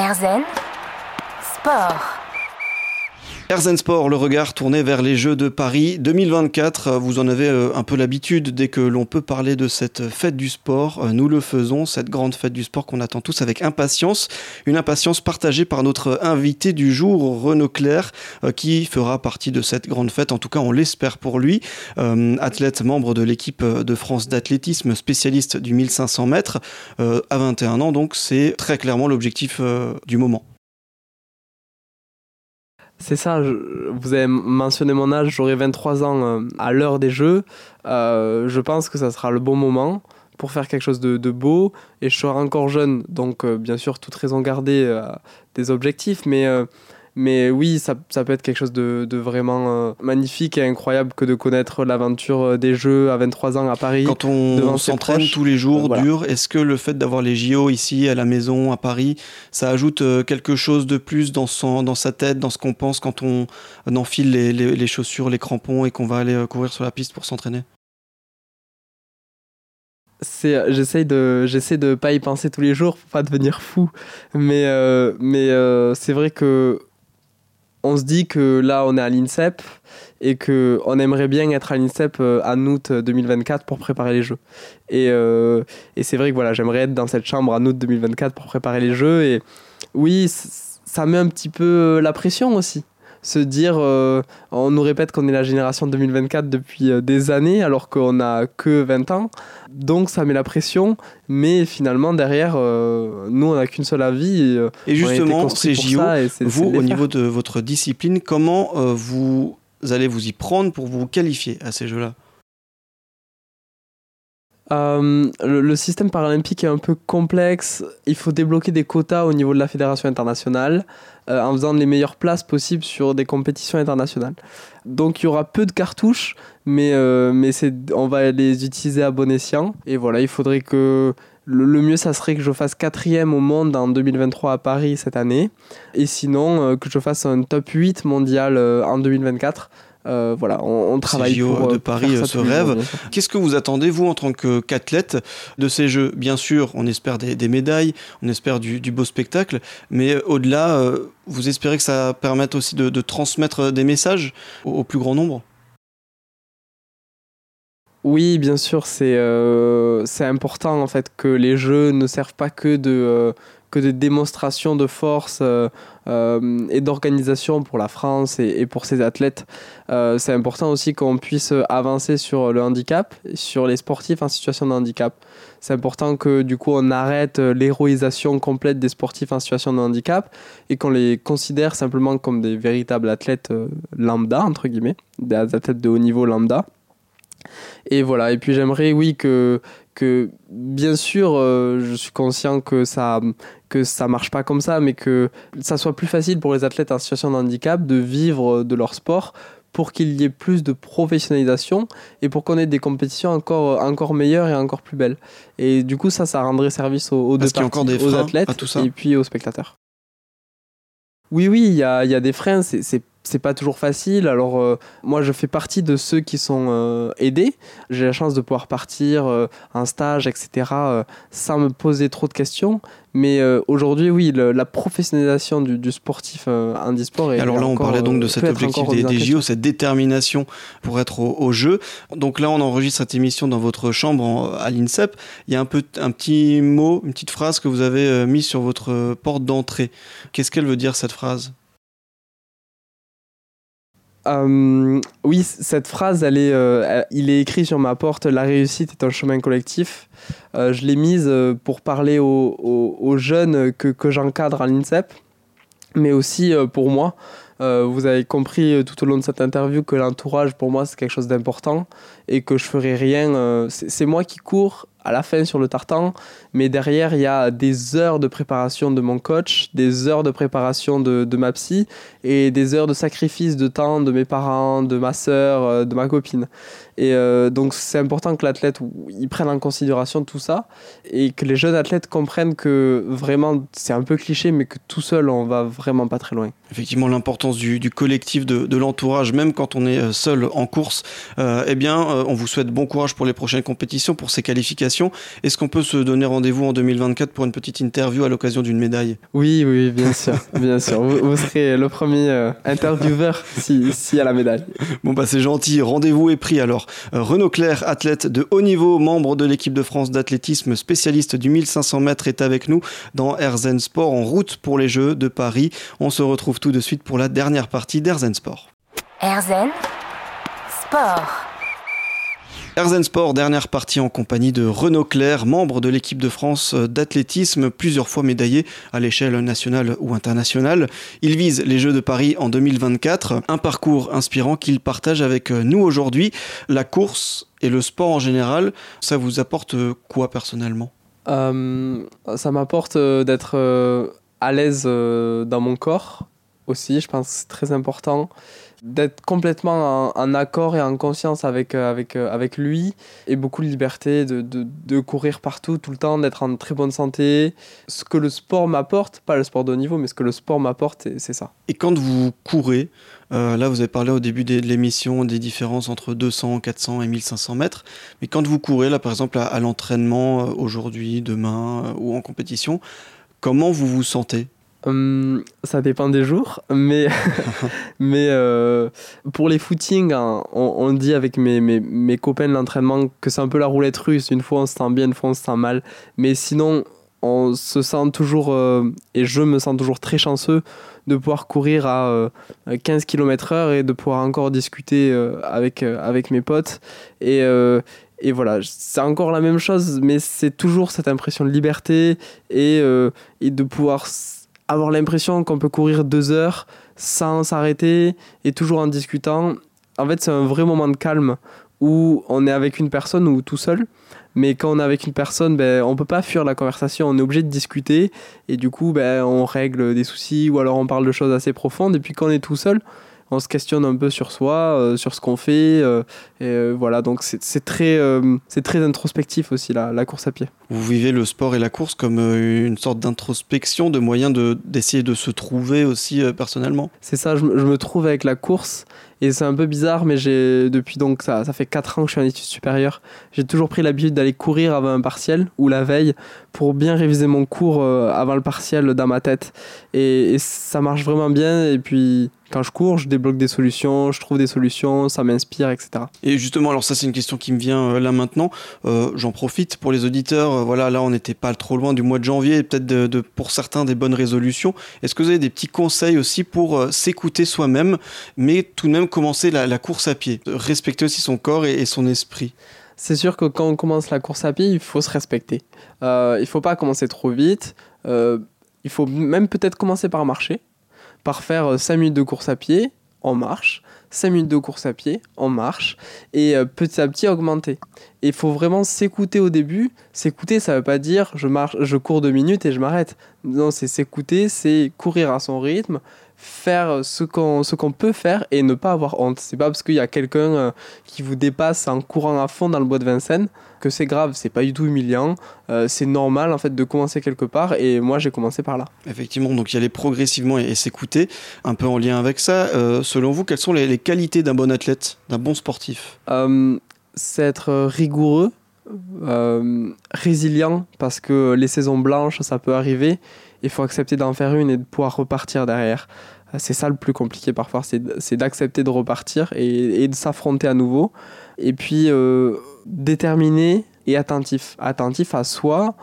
Erzen Sport. Erzen Sport, le regard tourné vers les Jeux de Paris 2024. Vous en avez euh, un peu l'habitude dès que l'on peut parler de cette fête du sport. Euh, nous le faisons, cette grande fête du sport qu'on attend tous avec impatience. Une impatience partagée par notre invité du jour, Renaud Claire, euh, qui fera partie de cette grande fête. En tout cas, on l'espère pour lui. Athlète, membre de l'équipe de France d'athlétisme, spécialiste du 1500 mètres, à 21 ans. Donc, c'est très clairement l'objectif du moment. C'est ça, vous avez mentionné mon âge, j'aurai 23 ans euh, à l'heure des jeux. Euh, je pense que ça sera le bon moment pour faire quelque chose de, beau et je serai encore jeune, donc euh, bien sûr, toute raison gardée des objectifs, mais mais oui, ça, ça, peut être quelque chose de, de vraiment euh, magnifique et incroyable que de connaître l'aventure euh, des Jeux à 23 ans à Paris. Quand on s'entraîne tous les jours, dur, est-ce que le fait d'avoir les JO ici à la maison, à Paris, ça ajoute euh, quelque chose de plus dans, son, dans sa tête, dans ce qu'on pense quand on enfile les, les, les chaussures, les crampons et qu'on va aller courir sur la piste pour s'entraîner? C'est j'essaye de j'essaie de pas y penser tous les jours pour pas devenir fou. Mais mais c'est vrai que on se dit que là, on est à l'INSEP et que on aimerait bien être à l'INSEP euh, en août 2024 pour préparer les Jeux. Et, euh, et c'est vrai que voilà, j'aimerais être dans cette chambre en août 2024 pour préparer les Jeux. Et oui, ça met un petit peu la pression aussi se dire euh, on nous répète qu'on est la génération 2024 depuis euh, des années alors qu'on n'a que 20 ans. Donc ça met la pression mais finalement derrière euh, nous on n'a qu'une seule avis et, justement ces JO vous au niveau de votre discipline comment vous allez vous y prendre pour vous qualifier à ces jeux là le, système paralympique est un peu complexe. Il faut débloquer des quotas au niveau de la fédération internationale. Euh, en faisant les meilleures places possibles sur des compétitions internationales. Donc il y aura peu de cartouches, mais, euh, mais on va les utiliser à bon escient. Et voilà, il faudrait que le, mieux, ça serait que je fasse quatrième au monde en 2023 à Paris cette année. Et sinon, euh, que je fasse un top 8 mondial en 2024. Euh, voilà, on, travaille pour, de euh, Paris ce rêve. Qu'est-ce que vous attendez vous en tant qu'athlète de ces Jeux? Bien sûr, on espère des, médailles, on espère du, beau spectacle, mais euh, au-delà, vous espérez que ça permette aussi de, transmettre des messages au, plus grand nombre? Oui, bien sûr, c'est c'est important en fait que les jeux ne servent pas que de que des démonstrations de force euh, euh, et d'organisation pour la France et, pour ses athlètes. Euh, c'est important aussi qu'on puisse avancer sur le handicap, sur les sportifs en situation de handicap. C'est important que du coup on arrête l'héroïsation complète des sportifs en situation de handicap et qu'on les considère simplement comme des véritables athlètes lambda, entre guillemets, des athlètes de haut niveau lambda. Et voilà, et puis j'aimerais, oui, que, que bien sûr, euh, je suis conscient que ça que ça marche pas comme ça, mais que ça soit plus facile pour les athlètes en situation de handicap de vivre de leur sport pour qu'il y ait plus de professionnalisation et pour qu'on ait des compétitions encore, encore meilleures et encore plus belles. Et du coup, ça, ça rendrait service aux, deux parties, aux athlètes et puis aux spectateurs. Oui, oui, il y a, y a, des freins. C'est c'est pas toujours facile. Alors euh, moi je fais partie de ceux qui sont euh, aidés. J'ai la chance de pouvoir partir euh, en stage, etc. sans me poser trop de questions. Mais aujourd'hui oui, la professionnalisation du, sportif handisport. Est alors là on parlait donc de cet objectif des, JO, cette détermination pour être au, jeu. Donc là on enregistre cette émission dans votre chambre à l'INSEP. Il y a un, peu, un petit mot, une petite phrase que vous avez mis sur votre porte d'entrée. Qu'est-ce qu'elle veut dire cette phrase? Euh, oui, cette phrase, elle est, euh, il est écrit sur ma porte La réussite est un chemin collectif. Euh, je l'ai mise pour parler aux, jeunes que, que j'encadre à l'INSEP, mais aussi pour moi. vous avez compris tout au long de cette interview que l'entourage, pour moi, c'est quelque chose d'important et que je ferai rien. c'est moi qui cours à la fin sur le tartan, mais derrière il y a des heures de préparation de mon coach, des heures de préparation de, ma psy et des heures de sacrifice de temps de mes parents, de ma soeur, euh, de ma copine. Et euh, donc c'est important que l'athlète prenne en considération tout ça et que les jeunes athlètes comprennent que vraiment c'est un peu cliché mais que tout seul on va vraiment pas très loin. Effectivement l'importance du, collectif, de, de l'entourage, même quand on est euh, seul en course. eh bien on vous souhaite bon courage pour les prochaines compétitions, pour ces qualifications Est-ce qu'on peut se donner rendez-vous en 2024 pour une petite interview à l'occasion d'une médaille? Oui, oui, bien sûr, bien sûr. Vous, serez le premier euh, intervieweur si, si à la médaille. Bon bah c'est gentil, rendez-vous est pris alors. Euh, Renaud Claire, athlète de haut niveau, membre de l'équipe de France d'athlétisme, spécialiste du 1500 mètres, est avec nous dans Erzen Sport en route pour les Jeux de Paris. On se retrouve tout de suite pour la dernière partie d'Erzen Sport. Erzen Sport. Erzen Sport, dernière partie en compagnie de Renaud Claire, membre de l'équipe de France d'athlétisme, plusieurs fois médaillé à l'échelle nationale ou internationale. Il vise les Jeux de Paris en 2024, un parcours inspirant qu'il partage avec nous aujourd'hui. La course et le sport en général, ça vous apporte quoi personnellement? Euh, Ça m'apporte euh, d'être euh, à l'aise dans mon corps aussi, je pense que c'est très important d'être complètement en, accord et en conscience avec, euh, avec, euh, avec lui et beaucoup de liberté de, de, courir partout tout le temps, d'être en très bonne santé. Ce que le sport m'apporte, pas le sport de haut niveau, mais ce que le sport m'apporte, c'est ça. Et quand vous courez, euh, là vous avez parlé au début de l'émission des différences entre 200, 400 et 1500 mètres, mais quand vous courez, là par exemple à l'entraînement aujourd'hui, demain ou en compétition, comment vous vous sentez? Hum, ça dépend des jours, mais, mais euh, pour les footings, hein, on, dit avec mes, mes, mes copains de l'entraînement que c'est un peu la roulette russe. Une fois on se sent bien, une fois on se sent mal. Mais sinon, on se sent toujours, euh, et je me sens toujours très chanceux de pouvoir courir à 15 km/h et de pouvoir encore discuter euh, avec, avec mes potes. Et, et voilà, c'est encore la même chose, mais c'est toujours cette impression de liberté et, et de pouvoir avoir l'impression qu'on peut courir deux heures sans s'arrêter et toujours en discutant. En fait, c'est un vrai moment de calme où on est avec une personne ou tout seul. Mais quand on est avec une personne, ben, on peut pas fuir la conversation, on est obligé de discuter. Et du coup, ben, on règle des soucis ou alors on parle de choses assez profondes. Et puis quand on est tout seul, on se questionne un peu sur soi, euh, sur ce qu'on fait. Euh, et euh, voilà, donc c'est très, c'est très introspectif aussi la, la, course à pied. Vous vivez le sport et la course comme une sorte d'introspection, de moyen d'essayer de, se trouver aussi personnellement? C'est ça, je, je, me trouve avec la course et c'est un peu bizarre, mais j'ai depuis donc ça, ça fait 4 ans que je suis en études supérieures. J'ai toujours pris l'habitude d'aller courir avant un partiel ou la veille pour bien réviser mon cours avant le partiel dans ma tête. Et, ça marche vraiment bien. Et puis quand je cours, je débloque des solutions, je trouve des solutions, ça m'inspire, etc. Et justement, alors ça c'est une question qui me vient euh, là maintenant. Euh, j'en profite pour les auditeurs. Euh, voilà, là on n'était pas trop loin du mois de janvier, peut-être de, pour certains des bonnes résolutions. Est-ce que vous avez des petits conseils aussi pour s'écouter soi-même, mais tout de même commencer la, course à pied, respecter aussi son corps et, son esprit c'est sûr que quand on commence la course à pied, il faut se respecter. Euh, il faut pas commencer trop vite. il faut même peut-être commencer par marcher par faire 5 euh, minutes de course à pied, en marche, 5 minutes de course à pied, en marche, et euh, petit à petit augmenter. il faut vraiment s'écouter au début. S'écouter, ça ne veut pas dire je marche, je cours 2 minutes et je m'arrête. Non, c'est s'écouter, c'est courir à son rythme, faire ce qu'on ce qu'on peut faire et ne pas avoir honte. C'est pas parce qu'il y a quelqu'un euh, qui vous dépasse en courant à fond dans le bois de Vincennes que c'est grave, c'est pas du tout humiliant, euh, c'est normal en fait de commencer quelque part et moi j'ai commencé par là. Effectivement, donc y aller progressivement et, s'écouter, un peu en lien avec ça. Euh, selon vous, quelles sont les, qualités d'un bon athlète, d'un bon sportif C'est être rigoureux, résilient parce que les saisons blanches ça peut arriver il faut accepter d'en faire une et de pouvoir repartir derrière. C'est ça le plus compliqué parfois, c'est d'accepter de repartir et, de s'affronter à nouveau. Et puis euh, déterminé et attentif. Attentif à soi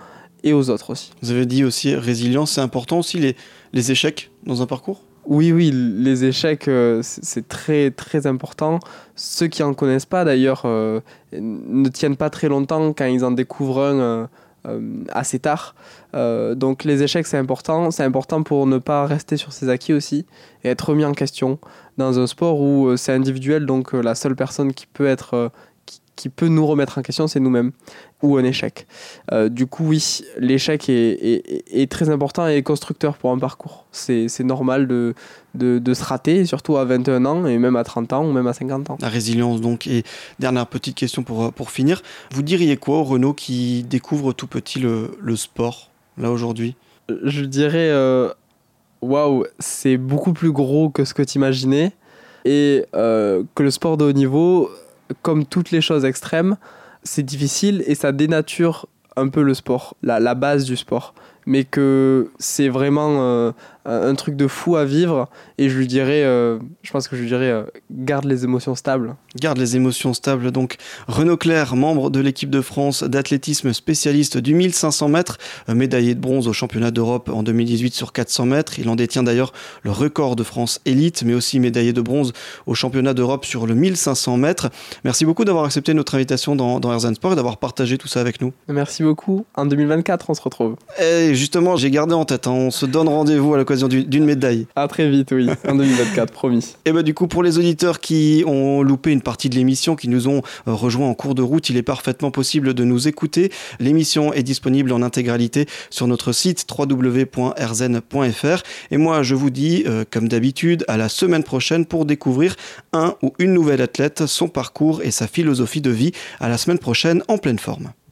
et aux autres aussi. Vous avez dit aussi résilience, c'est important aussi les, les échecs dans un parcours? Oui, oui, les échecs, euh, c'est très, très important. Ceux qui n'en connaissent pas, d'ailleurs, euh, ne tiennent pas très longtemps quand ils en découvrent un euh, assez tard. Donc les échecs, c'est important. C'est important pour ne pas rester sur ses acquis aussi et être remis en question dans un sport où c'est individuel. Donc la seule personne qui peut être qui peut nous remettre en question, c'est nous-mêmes, ou un échec. Euh, du coup, oui, l'échec est, très important et constructeur pour un parcours. C'est normal de, de, se rater, surtout à 21 ans, et même à 30 ans, ou même à 50 ans. La résilience, donc. Et dernière petite question pour, pour finir. Vous diriez quoi au Renault qui découvre tout petit le, le sport, là, aujourd'hui? Je dirais, euh, waouh, c'est beaucoup plus gros que ce que tu imaginais, et euh, que le sport de haut niveau comme toutes les choses extrêmes, c'est difficile et ça dénature un peu le sport, la, base du sport. Mais que c'est vraiment euh, un truc de fou à vivre. Et je lui dirais, euh, je pense que je lui dirais, euh, garde les émotions stables. Garde les émotions stables. Donc, Renaud Claire, membre de l'équipe de France d'athlétisme spécialiste du 1500 mètres, médaillé de bronze au championnat d'Europe en 2018 sur 400 mètres. Il en détient d'ailleurs le record de France élite, mais aussi médaillé de bronze au championnat d'Europe sur le 1500 mètres. Merci beaucoup d'avoir accepté notre invitation dans, dans Herzen Sport et d'avoir partagé tout ça avec nous. Merci beaucoup. En 2024, on se retrouve. Et justement, j'ai gardé en tête, hein, on se donne rendez-vous à l'occasion du- d'une médaille. À très vite, oui. En 2024, promis. Et bah du coup pour les auditeurs qui ont loupé une partie de l'émission, qui nous ont euh, rejoints en cours de route, il est parfaitement possible de nous écouter. L'émission est disponible en intégralité sur notre site www.rzen.fr. Et moi je vous dis, euh, comme d'habitude, à la semaine prochaine pour découvrir un ou une nouvelle athlète, son parcours et sa philosophie de vie. À la semaine prochaine en pleine forme.